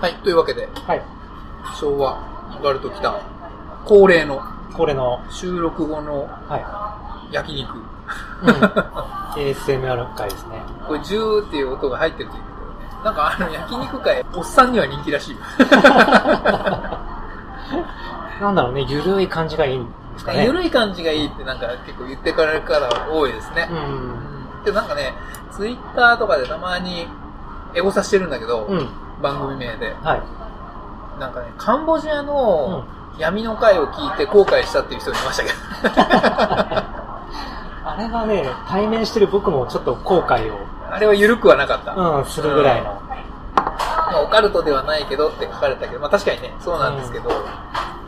はい、というわけで、はい。昭和オカルト来た恒例のこれの、収録後のは焼肉。い。ASMR 回ですね。これジューっていう音が入ってるということでね。なんかあの焼肉会、おっさんには人気らしいよ。なんだろうね、ゆるい感じがいいんですかね。ゆるい感じがいいってなんか結構言ってかられるから多いですねう。ん。うんで、なんかね、ツイッターとかでたまにエゴサしてるんだけど、うん。番組名で。はい。なんかね、カンボジアの闇の会を聞いて後悔したっていう人いましたけど。あれはね、対面してる僕もちょっと後悔を、あれは緩くはなかった。うん、するぐらいの。まあ、オカルトではないけどって書かれたけど、まあ確かにね、そうなんですけど、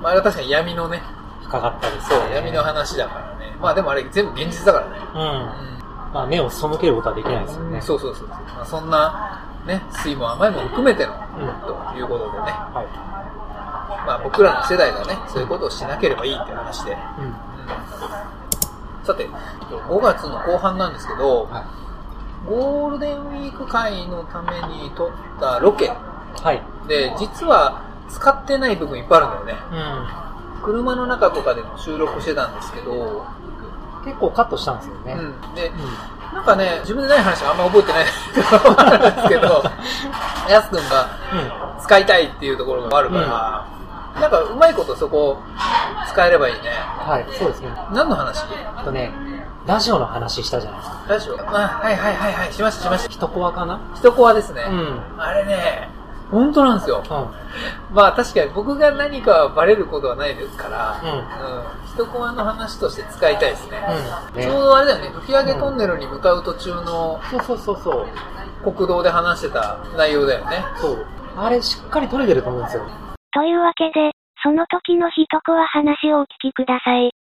まああれは確かに闇のね、深かったですね。そう、闇の話だからね。まあでもあれ全部現実だからね。うん。うまあ、目を背けることはできないですよね。うそうそうそう。まあそんな、ね、水分甘いも含めての、うんということでね。はい。まあ僕らの世代がね、そういうことをしなければいいって話で。うん。うんさて、5月の後半なんですけど、はゴールデンウィーク会のために撮ったロケい。はい。で、実は使ってない部分いっぱいあるんだよね。う車の中とかでも収録してたんですけど、ん。結構カットしたんですよね。うん。で、うなんかね、自分でない話はあんま覚えてない んですけど、やすくんがん。使いたいっていうところがあるから、なんかうまいことそこ使えればいいね。はい、そうですね。何の話？あとね、ラジオの話したじゃないですか。ラジオ？あ、はいはいはいはい、しましたしました。人コアかな？人コアですね。うん。あれね、本当なんですよ。うん。まあ確かに僕が何かはバレることはないですから、うんうん。人コアの話として使いたいですね。うん。ねちょうどあれだよね、吹上トンネルに向かう途中のそうそうそうそう。国道で話してた内容だよね。そう。あれしっかり撮れてると思うんですよ。というわけで、その時の一コア話をお聞きください。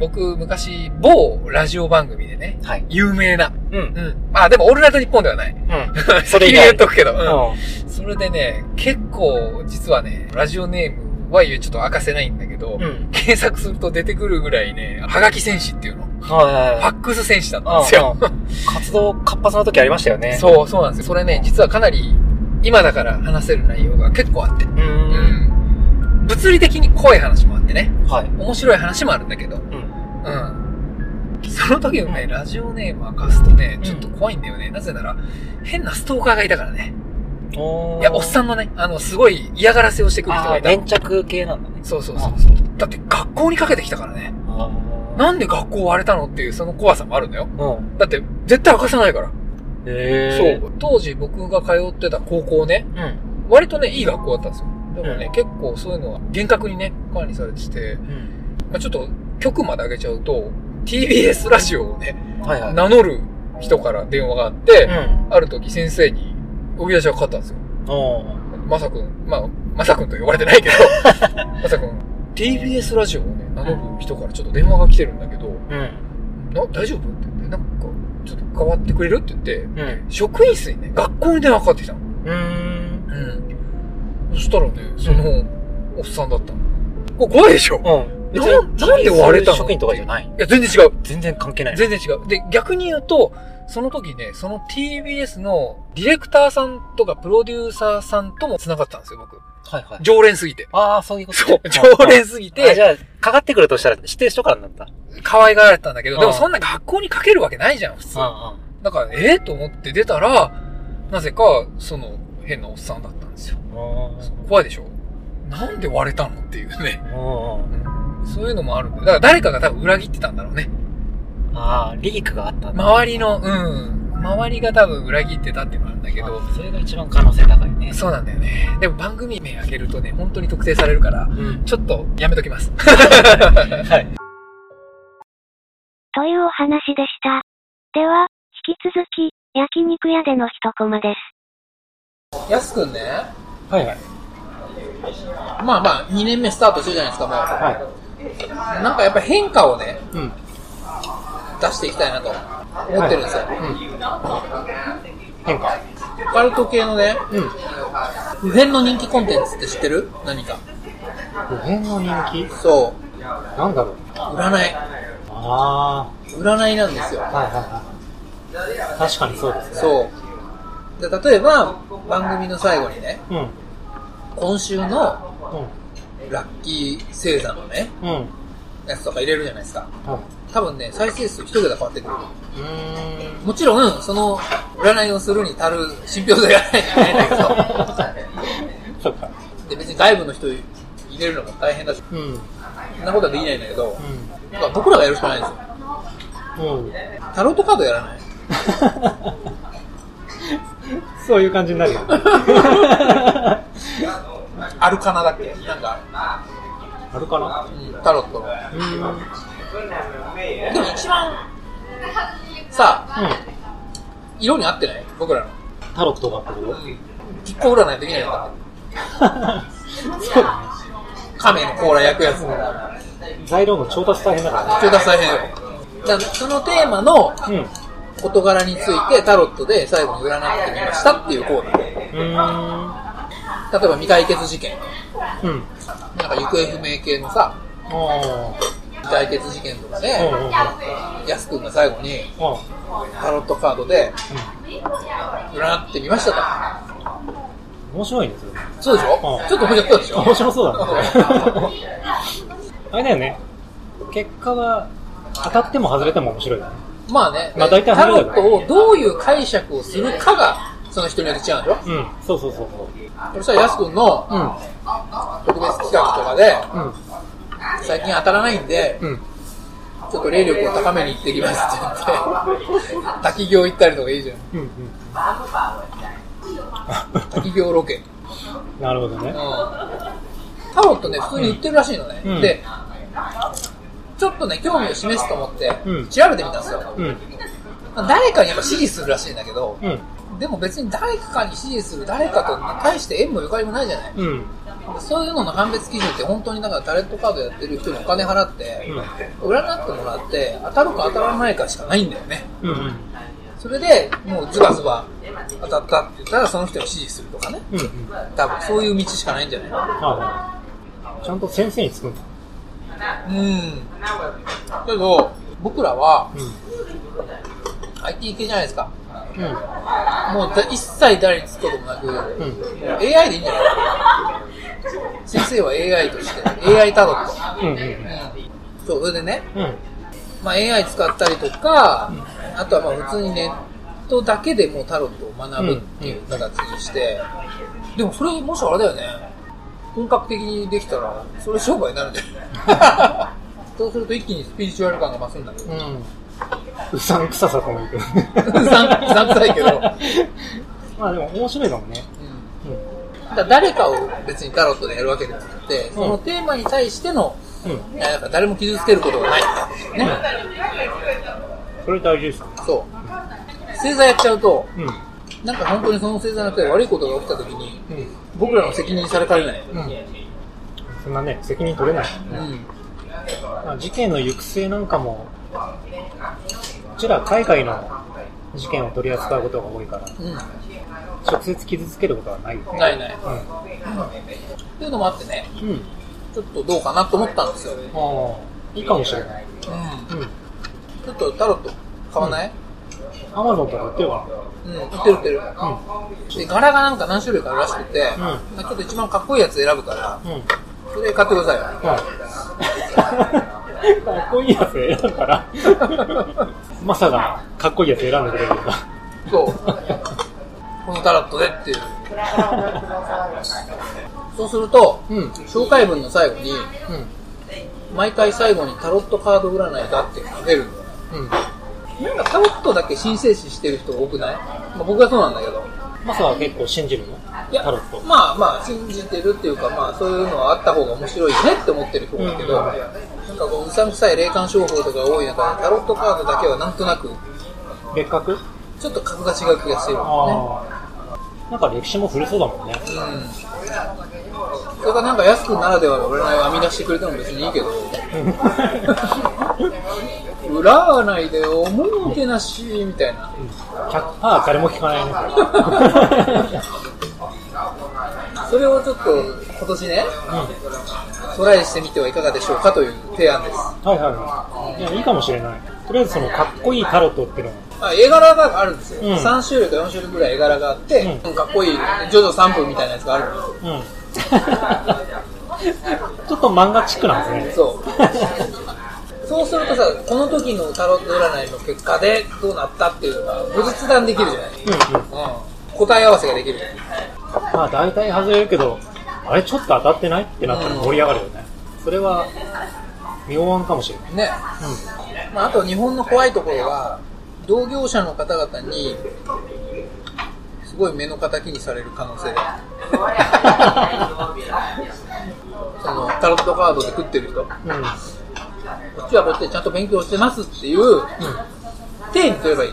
僕、昔、某ラジオ番組でね、はい。有名な。うん。うん。まあでも、オールナイトニッポンではない。うん。それ以言外。っとくけど。ううん。それでね、結構、実はね、ラジオネームはちょっと明かせないんだけど、ん。うん。検索すると出てくるぐらいね、はがき戦士っていうの。はいはいはい。ファックス戦士だったんですよ。活動活発な時ありましたよね。そう、そうなんですよ。それね、実はかなり、今だから話せる内容が結構あって。う。うんん。物理的に怖い話もあってね。はい。面白い話もあるんだけど。うん。うん。その時のね、ラジオネーム明かすとね、ちょっと怖いんだよね。なぜなら、変なストーカーがいたからね。おいや、おっさんのね、あの、すごい嫌がらせをしてくる人がいた。粘着系なんだね。そうそうそうそう。だって学校にかけてきたからね。あなんで学校割れたのっていうその怖さもあるんだよ。うん。だって、絶対明かさないから。へそう。当時僕が通ってた高校ね、う。うん。割とね、いい学校だったんですよ。でもね、うん結構そういうのは厳格にね、管理されてて、うん。まあ、ちょっと局まで上げちゃうと、TBS ラジオをね、はいはい。名乗る人から電話があって、うん。ある時先生に呼び出しがかかったんですよ。まさくん、まあ、まさくんと呼ばれてないけど、まさくん、TBS ラジオをね、名乗る人からちょっと電話が来てるんだけど、うん。な、大丈夫って言って、なんか、ちょっと変わってくれるって言って、うん。職員室にね、学校に電話かかってきたの。うーん。うん。そしたらね、その、おっさんだったの。これ怖いでしょ？うん。ななんで割れたの？職員とかじゃないいや、全然違う。全然関係ない。全然違う。で、逆に言うと、その時ね、その TBS のディレクターさんとかプロデューサーさんとも繋がったんですよ、僕。はいはい。常連すぎて。ああ、そういうことそう、ね常連すぎあ、じて、ゃあ、かかってくるとしたら指定しとからになった。可愛がられてたんだけど、でもうんそんな学校にかけるわけないじゃん、普通。うだから、ええと思って出たら、なぜか、その、変なおっさんだったんですよ。怖いでしょ？なんで割れたの？っていうね。うんうん。そういうのもあるんだよ。だから誰かが多分裏切ってたんだろうね。ああ、リークがあったんだ。周りの、うん。周りが多分裏切ってたっていうのがあるんだけど、あそれが一番可能性高いね。そうなんだよね。でも番組名あげるとね、本当に特定されるから、うん。ちょっとやめときます。はい。というお話でした。では、引き続き、焼肉屋での一コマです。やすくんね、はいはい。まあまあ、2年目スタートしてるじゃないですか、もはう。なんかやっぱ変化をね、い。うん。出していきたいなと思ってるんですよ。うん。変化。オカルト系のね、うん。普遍の人気コンテンツって知ってる？何か。普遍の人気？そなんだろう。う。占い。あ占いなんですよあ。。はいはいはい。確かにそうですね。そう。で、例えば、番組の最後にね、う。うん。今週のうん。ラッキー星座のね、うん。やつとか入れるじゃないですか。はい。多分ね、再生数一桁変わってくる。うーん。もちろん、その、占いをするに足る信憑性がないといけないんだけど、そっか。で、別に外部の人入れるのも大変だし、うん。うん。そんなことはできないんだけど、だから僕らがやるしかないんですよ。うん。タロットカードやらない？そういう感じになるよ。アルカナだっけ？なんか、あるかなうんタロットの。でも一番、さあ、色に合ってない？僕らの。タロットがってこ実行占いできないのかとそうだ亀の甲羅焼くやつ。ね。材料の調達大変だか超大変よ。だからそのテーマのらね。事柄についてタロットで最後に占ってみましたっていうコーナー。うん。うーん。例えば未解決事件。うん。なんか行方不明系のさ、あ未解決事件とかで。やすくんが最後にあタロットカードで占ってみましたと。あ。面白いんですよ。そうでしょ？うんちょっと面白そうでしょ？面白そうだね。あれだよね。結果は当たっても外れても面白いよね。まあね、まあ大体タロットをどういう解釈をするかが、その人によって違うんでしょ？うん。そうそうそうそしたらやすくんの。特別企画とかで、うん。最近当たらないんで、うん。ちょっと霊力を高めに行ってきますって言って、滝行行ったりとかいいじゃん。うん。うん。滝行ロケ。なるほどねうん。。タロットね、普通に売ってるらしいのね。うんで、ちょっとね、興味を示すと思ってうん、調べてみたんですよ。うん。誰かにやっぱ支持するらしいんだけど、うん。でも別に誰かに支持する誰かと対して縁もゆかりもないじゃない。うん。そういうのの判別基準って本当にだからタレントカードやってる人にお金払って、占ってもらって当たるか当たらないかしかないんだよね。うん。うん。それでもうズバズバ当たったって言ったらその人に支持するとかね。うん。うん。多分そういう道しかないんじゃない？はい。ちゃんと先生につくんだ。うん。けど、僕らはう IT 系じゃないですか。ん。うん。もうだ一切誰につくこともなく、うん。AI でいいんじゃない？先生は AI として、AI タロット。うん。うん。うん。そう、それでね、うん。まあ、AI 使ったりとか、あとはまあ普通にネットだけでもうタロットを学ぶっていう形にして、でもそれもしあれだよね、本格的にできたら、それ商売になるんじゃない？そうすると一気にスピリチュアル感が増すんだけど。うん。うさんくささともいく。うさん、うさんくさいけど。まあでも面白いかもね。うんうん。だから誰かを別にタロットでやるわけではなくて、そのテーマに対しての、うん。いやなんか誰も傷つけることがないってね。それ大事ですよ。そう。星座やっちゃうと、うん。なんか本当にその星座の人で悪いことが起きた時に、うん。僕らの責任にされかねない。うん。そんなね、責任取れないもんね。事件の行く末なんかも、こちら海外の事件を取り扱うことが多いから、うん。直接傷つけることはないよね。ないない。っていうのもあってね、うん。うん。ちょっとどうかなと思ったんですよ。ああ、いいかもしれない。うん。うん。ちょっとタロット買わない？アマゾンとか売ってるかうん、売ってる売ってる。なで、柄がなんか何種類かあるらしくて、んまあちょっと一番かっこいいやつ選ぶから、うん。うん。それ買ってくださいよ。はい。かっこいいやつ選んだから。まさか、かっこいいやつ選んでくれるんだ。そう。このタロットでっていう。そうすると、うん。うん。紹介文の最後に、毎回最後にタロットカード占いだって書けるんだよ。うん。なんかタロットだけ申請視してる人多くない、まあ、僕はそうなんだけど。まさか結構信じるのいやタロット。まあまあ、信じてるっていうか、まあそういうのはあった方が面白いねって思ってる人多いけど、うんなんかこう、うさんくさい霊感商法とか多い中で、タロットカードだけはなんとなく、別格？ちょっと格が違う気がしてるもんね。なんか歴史も古そうだもんね。うん。それがなんか安くんならではの占いを編み出してくれても別にいいけど、占いで思うけなし、みたいな。100%誰も聞かないね。それをちょっと今年ね、トライしてみてはいかがでしょうかという提案です。はいはいはい。いや、いいかもしれない。とりあえずその、かっこいいタロットっていうのあ絵柄があるんですよ、うん3種類か4種類ぐらい絵柄があって、うんかっこいい、ジョジョ3分みたいなやつがあるんですよ。うん。ちょっと漫画チックなんですね。そう。そうするとさ、この時のタロット占いの結果でどうなったっていうのが後日談できるじゃない、うんうん。うん、答え合わせができる。まあ大体外れるけど、あれちょっと当たってないってなったら盛り上がるよね。それは、妙案かもしれない。ね。まあ、あと日本の怖いところは、同業者の方々に、すごい目の敵にされる可能性が。その、タロットカードで食ってる人。こうん。うん。っちはこっちでちゃんと勉強してますっていう、体にすればいい。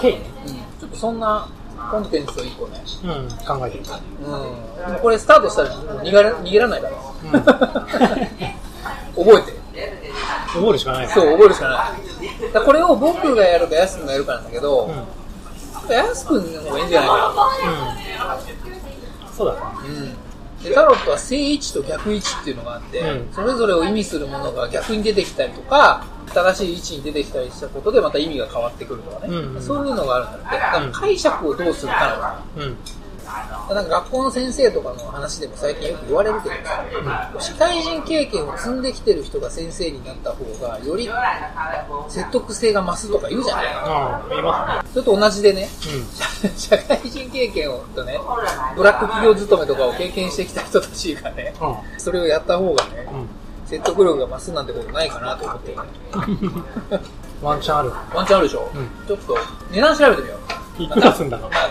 経緯ね。うん。ちょっとそんなコンテンツを一個ね。うん、考えてる。うん。でもこれスタートしたら逃がら逃げられないから。うん 覚えて。覚えるしかないねそう、覚えるしかない。だこれを僕がやるか、やすくんがやるかなんだけど、うん。やすくんの方がいいんじゃないかうん。そうだね。な。うん。で、タロットは正位置と逆位置っていうのがあって、うんそれぞれを意味するものが逆に出てきたりとか、正しい位置に出てきたりしたことでまた意味が変わってくるとかね。うんうんそういうのがあるんだって。だから解釈をどうするかなのかな。うん。なんか学校の先生とかの話でも最近よく言われるけどさ、社会人経験を積んできてる人が先生になった方が、より説得性が増すとか言うじゃない？ああ、言いまそれと同じでね、すね。社会人経験をとね、ブラック企業勤めとかを経験してきた人たちがね、うん。それをやった方がね、うん。説得力が増すなんてことないかなと思ってる、ワンチャンある。ワンチャンあるでしょ、うんちょっと値段調べてみよう。いくらすんだろうま。あ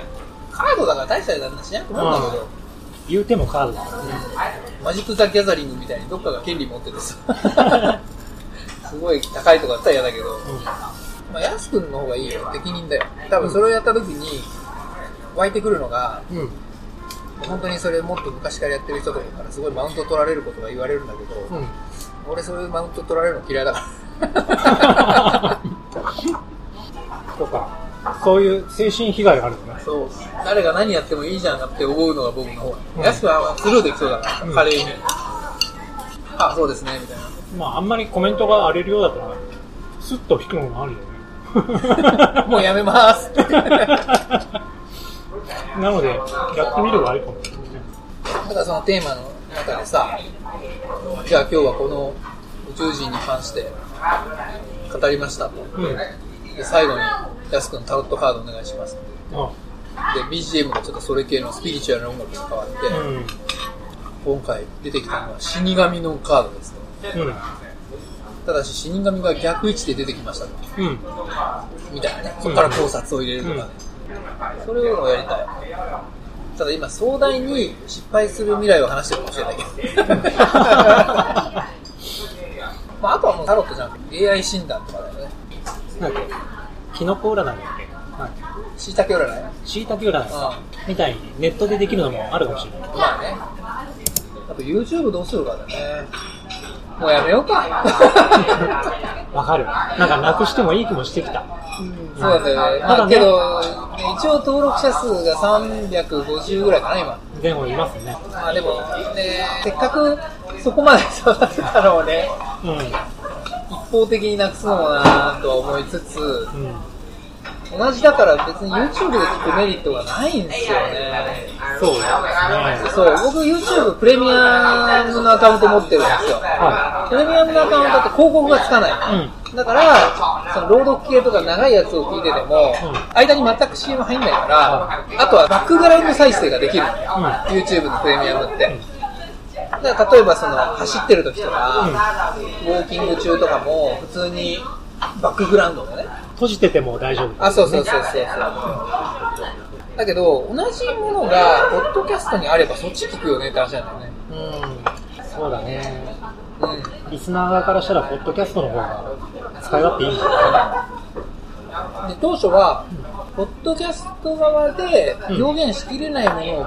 カードだから大した値段しなくなるんだけど、言うてもカードだからね。マジック・ザ・ギャザリングみたいにどっかが権利持っててさ、すごい高いとかだったら嫌だけど、まあ、ヤス君の方がいいよ、適任だよ。多分それをやった時に、湧いてくるのが、うん。うん。本当にそれもっと昔からやってる人とかからすごいマウント取られることが言われるんだけど、うん。俺そういうマウント取られるの嫌いだから。とか、そういう精神被害があるよね。そう。誰が何やってもいいじゃんって思うのが僕の方。うんヤス君はスルーできそうだから、うん華麗に。あ、そうですね、みたいな。まあ、あんまりコメントが荒れるようだったら、スッと引くのもあるよね。もうやめます。なので、やってみるがありかもしれないね。だそのテーマの中でさ、じゃあ今日はこの宇宙人に関して語りましたと。うん。で最後に、やすくんタロットカードお願いします。あで、BGM がちょっとそれ系のスピリチュアルな音楽に変わって、うん。今回出てきたのは死神のカードですね。うん。ただし死神が逆位置で出てきましたと。うん。みたいなね。そこから考察を入れるとかね。それをやりたい。ただ今壮大に失敗する未来を話してるかもしれないけど。まああとはもうタロットじゃなくて AI 診断とかだよね。キノコ占いだっけ？なんだっ椎茸占い？け、椎茸占いみたいにネットでできるのもあるかもしれない。まあね。あと YouTube どうするかだね。もうやめようか。わかる。なんかなくしてもいい気もしてきた。そうなんだよね。まあけど、ね一応登録者数が350ぐらいかな、今。前後いますね。まあでも、ね、せっかくそこまで育てたのをね、うん。一方的になくすのもなぁとは思いつつ、うん。同じだから別に YouTube で聞くメリットがないんですよね。そうですね。そう、僕 YouTube プレミアムのアカウント持ってるんですよ。はプレミアムのアカウントって広告がつかない。うん。だから、その朗読系とか長いやつを聞いてても、うん間に全く CM 入んないから、あとはバックグラウンド再生ができるうん YouTube のプレミアムって。だから例えばその走ってる時とか、ウォーキング中とかも普通にバックグラウンドでね。閉じてても大丈夫。あ、そうそうそうそうそう。だけど、同じものが、ポッドキャストにあればそっち聞くよねって話なんだよね。うん。そうだね。うん。リスナー側からしたら、ポッドキャストの方が使い勝手いいんだよね。で当初は、ポッドキャスト側でうん表現しきれないものを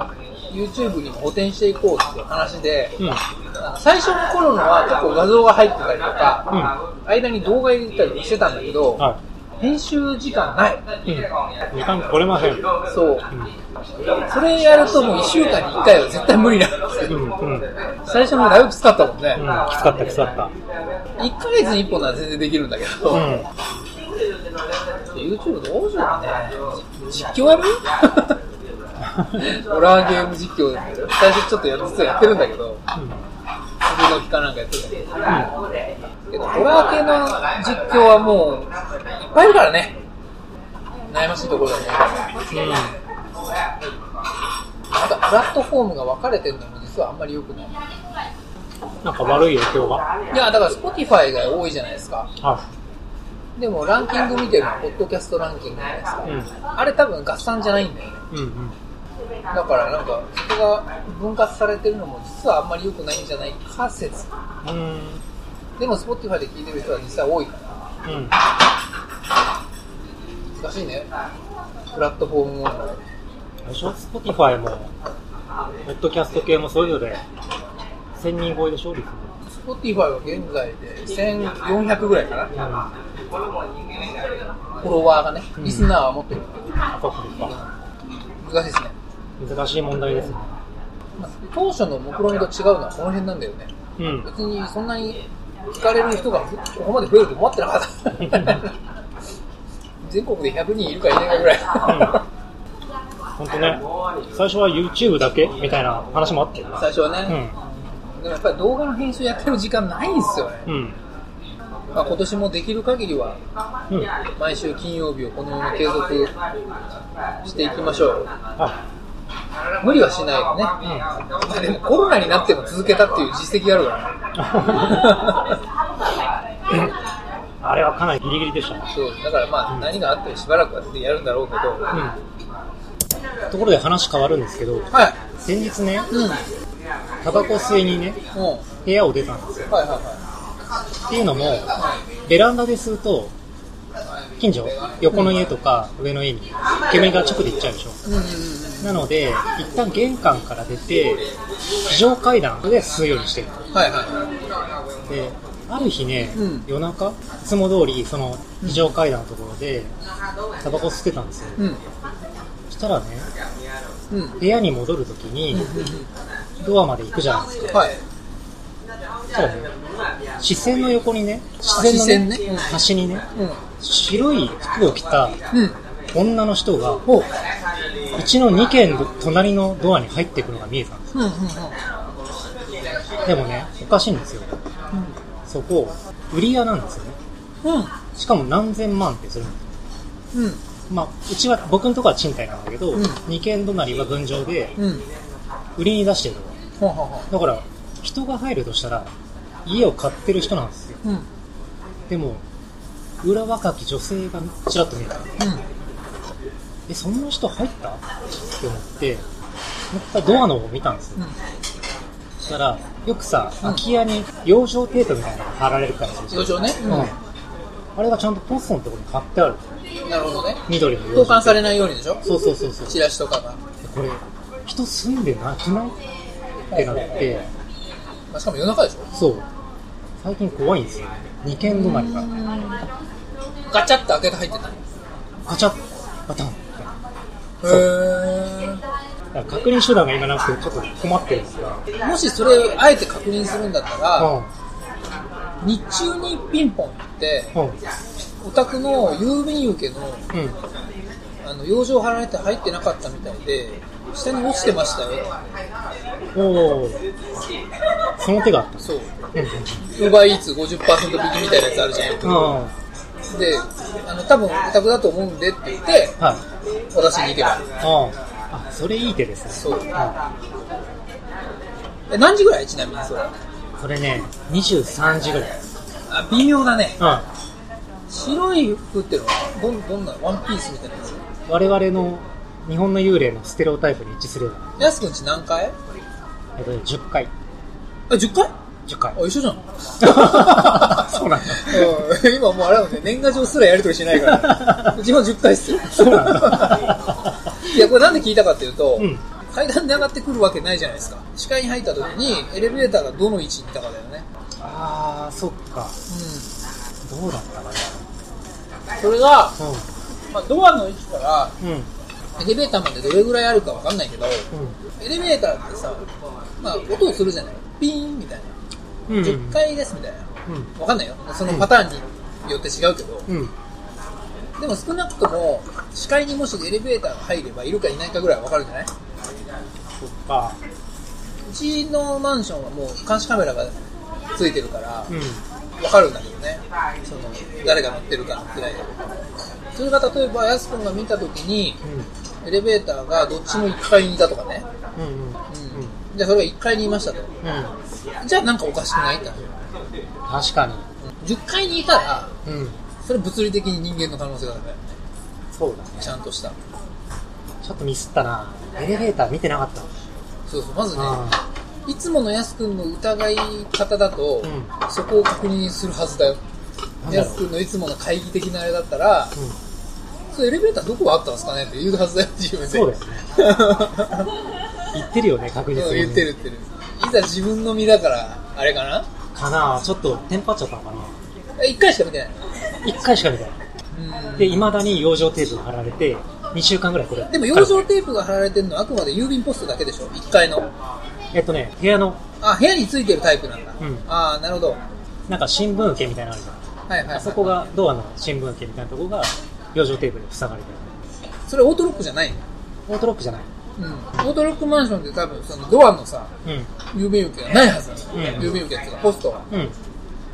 YouTube にも補填していこうっていう話で、うん。最初の頃のは結構画像が入ってたりとか、間に動画入れたりしてたんだけど、は編集時間ない。い。うん。時間取れません。そう。それやるともう1週間に1回は絶対無理なんですけど、うん。うん。最初のだいぶきつかったもんね。うん。きつかった、きつかった。1ヶ月に1本なら全然できるんだけど、うん。YouTube どうしようね。実況やる？ホラーゲーム実況で最初ちょっとや実はやってるんだけど、次の期間なんかやってるんだけど、けどホラー系の実況はもういっぱいいるからね。悩ましいところだね。なんかプラットフォームが分かれてるのも実はあんまり良くない。なんか悪い影響が。いや、だから Spotify が多いじゃないですか。はでもランキング見てるのはポッドキャストランキングじゃないですか。い。うん。あれ多分合算じゃないんだよね。うんうん。だからなんか、そこが分割されてるのも実はあんまり良くないんじゃないか説。うん。でも Spotify で聞いてる人は実際多いから、うん。難しいね。プラットフォーム問題。最初、Spotify も、ポッドキャスト系もそれぞれ、1000人超えでしょ、率 Spotify は現在で1400ぐらいかな。うん。あ、フォロワーがね、うんリスナーはもっといる。そうですか。難しいですね。難しい問題ですね。まあ当初の目論見と違うのはこの辺なんだよね。うん。別にそんなに聞かれる人がここまで増えると思ってなかった。全国で100人いるかいないかぐらい。本当ね、最初は YouTube だけ？みたいな話もあったよね。最初はね、うん。でもやっぱり動画の編集やってる時間ないんですよね。うん。まあ、今年もできる限りはうん。毎週金曜日をこのまま継続していきましょう。あ、無理はしないよね。まあでもコロナになっても続けたっていう実績があるからね。あれはかなりギリギリでしたね。そう、だからまあ何があってもしばらくはやるんだろうけど。うん。ところで話変わるんですけど、はい。先日ね、うん。うん。タバコ吸いにね、は部屋を出たんですよ。いはいはっていうのも、ベランダで吸うと、近所、横の家とか上の家に煙が直で行っちゃうでしょ。い。うんうんうん。なので、一旦玄関から出て、非常階段で吸うようにしてる。はいはで、ある日ね、うん夜中、いつも通り、その非常階段のところで、タバコ吸ってたんですよ。い。うん。そしたらね、うん。部屋に戻るときに、ドアまで行くじゃないですか。はい。そしたらね、視線の横にね、視線のねうん端にね、うん。白い服を着たうん。女の人が、ほう。うちの2軒の隣のドアに入っていくのが見えたんですよ。うんうんうん。でもね、おかしいんですよ。そこ、売り屋なんですよね。うん。しかも何千万ってするんですよ。うん。まあ、うちは、僕のとこは賃貸なんだけど、うん2軒隣は分譲で、うん。売りに出してるの。ほうほうほだから、人が入るとしたら、家を買ってる人なんですよ。う。うん。でも、裏若き女性がちらっと見えた。え、そんな人入った？って思って、もう一回ドアの方を見たんですよ。うん。そしたら、よくさ、うん空き家に養生テープみたいなのが貼られるから養生ね。うん。あれがちゃんとポストのところに貼ってある。うん。なるほどね。緑の養生交換されい。ないようにでしょ？そうそうそうそう。チラシとかが。これ、人住んでなくないってなって、まあ、しかも夜中でしょ？そう。最近怖いんですよね。二軒止まりが。ガチャって開けて入ってた。ガチャッ、バタン確認手段が今なくてちょっと困ってるんですが。もしそれあえて確認するんだったら、う日中にピンポンって、ん。うん。お宅の郵便受けのうん。あの養生貼られて入ってなかったみたいで、下に落ちてましたよ。おー。その手があった。そう。うん。ウーバーイーツ50%引きみたいなやつあるじゃんよく。あで、あの、多分お宅だと思うんでって言って、あ。はい。渡しに行けば。ああ。あ、それいい手ですね。そう。あえ、何時ぐらい？ちなみにそれ。それね、23時ぐらい。あ、微妙だね。うん。白い服ってのは、どん、どんな、ワンピースみたいなやつ？我々の日本の幽霊のステレオタイプに一致すれば、やすくんち何階？えっとね、10回。あ、10階？10回。あ、一緒じゃん。そうなんだ。うん今もうあれだもんね、年賀状すらやりとりしないから。うちも10回っすよ。そうなんだ。いや、これなんで聞いたかっていうと、うん階段で上がってくるわけないじゃないですか。視界に入った時に、エレベーターがどの位置にいたかだよね。あー、そっか。うどうだったかん。それが、な。まあ、ドアの位置から、うん。うん。エレベーターまでどれぐらいあるかわかんないけど、うエレベーターってさ、まあ、音をするじゃないピーンみたいな。ん。うん。10回ですみたいな。うん。わかんないよ。そのパターンによって違うけど、うん。でも少なくとも、視界にもしエレベーターが入ればいるかいないかぐらいわかるんじゃない？そっか。うちのマンションはもう監視カメラがついてるから、うん。わかるんだけどね。その、誰が乗ってるかのくらいで。それが例えば、やすくんが見たときに、エレベーターがどっちも1階にいたとかね。うん。うん。うん。じゃあそれが1階にいましたと。うん。じゃあなんかおかしくない？って話確かに。10階にいたら、うん。それ物理的に人間の可能性があるね。そうだね。ちゃんとした。ちょっとミスったな。エレベーター見てなかった。そうそう、まずね、あいつものやすくんの疑い方だと、うんそこを確認するはずだよ。なんだろうやすくんのいつもの懐疑的なあれだったら、うん。それエレベーターどこがあったんですかねって言うはずだよ、自分で。そうだよね。言ってるよね、確実に。うん言ってる。言ってる。いざ自分の身だから、あれかな？かなちょっとテンパっちゃったのかなえ一回しか見てない。一回しか見てない。うんで、未だに養生テープが貼られて、2週間ぐらいこれ。でも、養生テープが貼られてるのはあくまで郵便ポストだけでしょ ?1 階の。えっとね、部屋の、あ、部屋についてるタイプなんだ。うんああ、なるほど。なんか新聞受けみたいなのあるじゃん。はいはい、はい。あそこが、ドアの新聞受けみたいなところが、養生テープで塞がれてそれオートロックじゃない。オートロックじゃない。うん。オートロックマンションって多分、そのドアのさ、うん。郵便受けがないはずなの。うん郵便受けっていうか、ポストは。うん。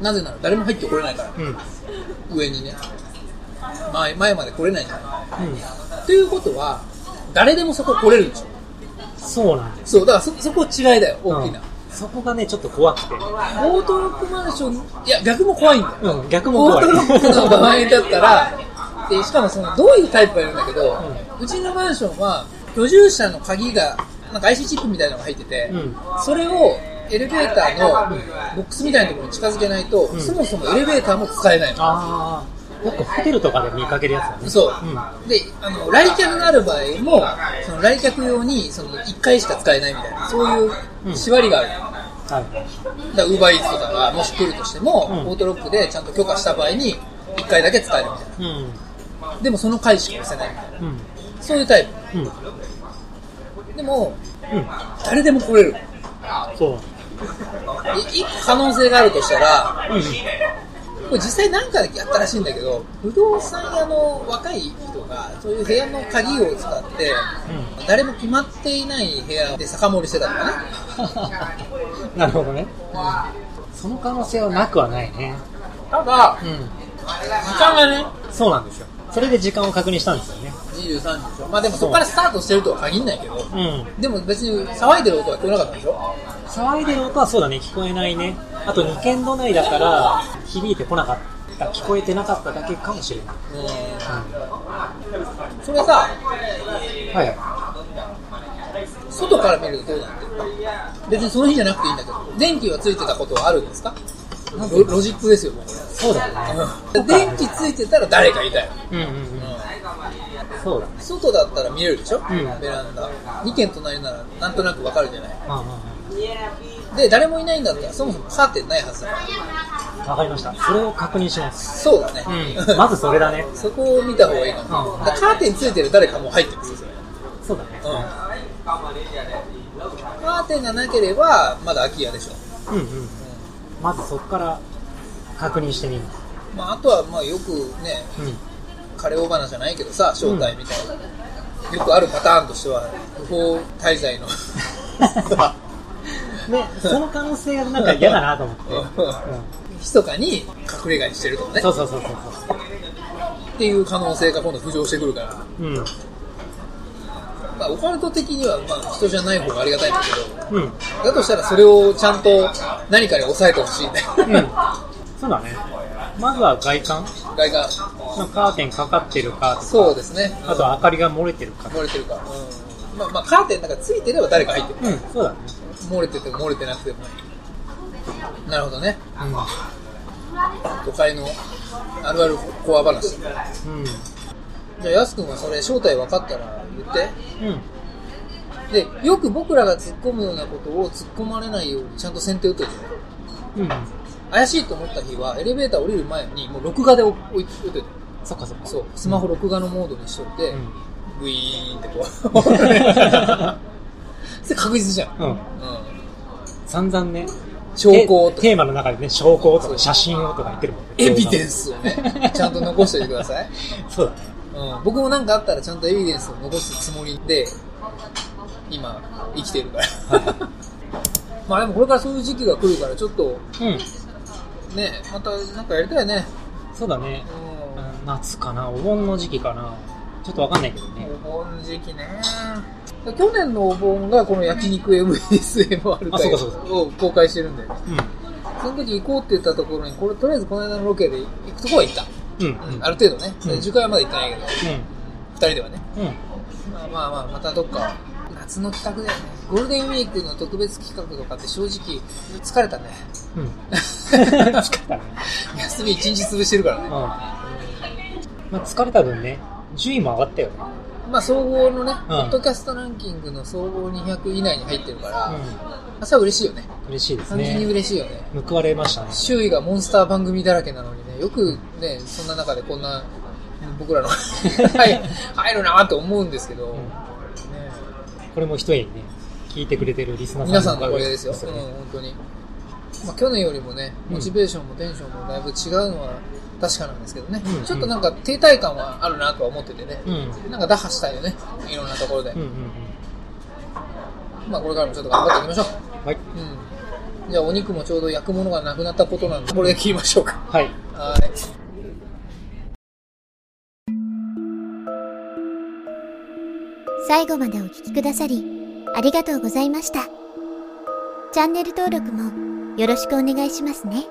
なぜなら誰も入ってこれないから。うん。上にね。前前まで来れないじゃない。うん。ということは、誰でもそこ来れるでしょ。そうなんです。そう、だからそ、そこ違いだよ、大きな。うんそこがね、ちょっと怖くて。オートロックマンション、いや、逆も怖いんだよ。うん、逆も怖い。オートロックの場合だったら、でしかもその、どういうタイプがいるんだけど、うちのマンションは、居住者の鍵が、なんか IC チップみたいなのが入ってて、うんそれをエレベーターのボックスみたいなところに近づけないと、んそもそもエレベーターも使えないの。ああ、よくホテルとかで見かけるやつだね。そう。うん。で、あの、来客がある場合も、その来客用に、その、1回しか使えないみたいな、そういう縛りがある。はい。だから、ウーバーイーツとかがもし来るとしても、うんオートロックでちゃんと許可した場合に、1回だけ使えるみたいうん。な。でもその回しか押せないみたいな。うん。そういうタイプ。うん。でも、うん。誰でも来れる。そう。い一個可能性があるとしたら、うん。これ実際なんかやったらしいんだけど、不動産屋の若い人が、そういう部屋の鍵を使って、誰も決まっていない部屋で酒盛りしてたとかね。なるほどね。その可能性はなくはないね。ただ、うん。時間がね、そうなんですよ。それで時間を確認したんですよね。23時でしょ。まあでもそこからスタートしてるとは限んないけど、うん。でも別に騒いでる音は聞こえなかったでしょ騒いでる音はそうだね、聞こえないね。あと、二軒度内だから、響いてこなかった、聞こえてなかっただけかもしれない。うん。それさ、はい。外から見るとどうなってる別にその日じゃなくていいんだけど、電気はついてたことはあるんですか？ロロジックですよ、もうこそうだね。れ。電気ついてたら誰かいたよ。うんうんうん。そうだね。外だったら見えるでしょ、んベランダ。2軒隣ならなんとなくわかるじゃない？で、誰もいないんだったらそもそもカーテンないはずだ。わかりました。それを確認します。そうだね。うん。まずそれだね。そこを見た方がいいかも。カーテンついてる誰かもう入ってるんですよ、それ。そうだね。うん。カーテンがなければ、まだ空き家でしょ。うんうん。まずそこから確認してみる。まあ、あとは、まあ、よくね、うん。カレーオバナじゃないけどさ、正体みたいな。よくあるパターンとしては、不法滞在の。ね、その可能性がなんか嫌だなと思って。うん密かに隠れ家にしてるとかねそうそうそうそうっていう可能性が今度浮上してくるから、そう。うん。まあ、オカルト的にはまあ人じゃない方がありがたいんだけどうん。だとしたらそれをちゃんと何かに抑えてほしいねうん。そうだね。まずは外観外がまあカーテンかかってるかとか、そうですねあとは明かりが漏れてるか。漏れてるか、うんまあ、まあカーテンなんかついてれば誰か入ってるうん、そうだね。漏れてても漏れてなくてもなるほどね。う都会のあるあるコア話。ん。うん。じゃあ、やすくんはそれ正体分かったら言って。うん。で、よく僕らが突っ込むようなことを突っ込まれないようにちゃんと先手打ってね。うん。怪しいと思った日は、エレベーター降りる前に、もう録画で置いといて。そっかそっか。そう、スマホ録画のモードにしといて、うん。ブイーンってこう。それ確実じゃん。うん。うん。散々ね。証拠とかテテーマの中でね、証拠とか写真をとか言ってるもんね。エビデンスをね、ちゃんと残しておいてください。そうだね。うん、僕もなんかあったらちゃんとエビデンスを残すつもりで、今、生きてるから。まあでもこれからそういう時期が来るから、ちょっと、うん。ね、またなんかやりたいね。そうだね。ううん夏かなお盆の時期かなちょっとわかんないけどね。ん。お盆時期ね。去年のお盆がこの焼肉 MSMR あそうかそうかを公開してるんだよね。うん。その時行こうって言ったところに、これとりあえずこの間のロケで行くとこは行った。うん。うん、ある程度ね。うん10回はまだ行ってないけど、う二人ではね。ん。うん。まあまあまあ、またどっか、夏の企画だよね。ゴールデンウィークの特別企画とかって正直、疲れたね。うん。疲れたね。休み一日潰してるからね。うん。まあ疲れた分ね、順位も上がったよね。まあ総合のね、うんポッドキャストランキングの総合200以内に入ってるから、うまあそれは嬉しいよね。ん。嬉しいです単純にね。嬉しいよね。報われましたね。周囲がモンスター番組だらけなのにね、よくね、そんな中でこんな、僕らの はい入るなと思うんですけど、うんねこれも一重にね、聞いてくれてるリスナーさん皆さんのおかげですよ。うん、本当に。まあ、去年よりもね、うんモチベーションもテンションもだいぶ違うのは確かなんですけどね、うんちょっとなんか停滞感はあるなとは思っててね、うん。なんか打破したいよね、いろんなところで。うんうんまあこれからもちょっと頑張っていきましょうん。はい。う。うん。じゃあお肉もちょうど焼くものがなくなったことなんで、これで切りましょうか。はい。はい。最後までお聴きくださり、ありがとうございました。チャンネル登録もよろしくお願いしますね。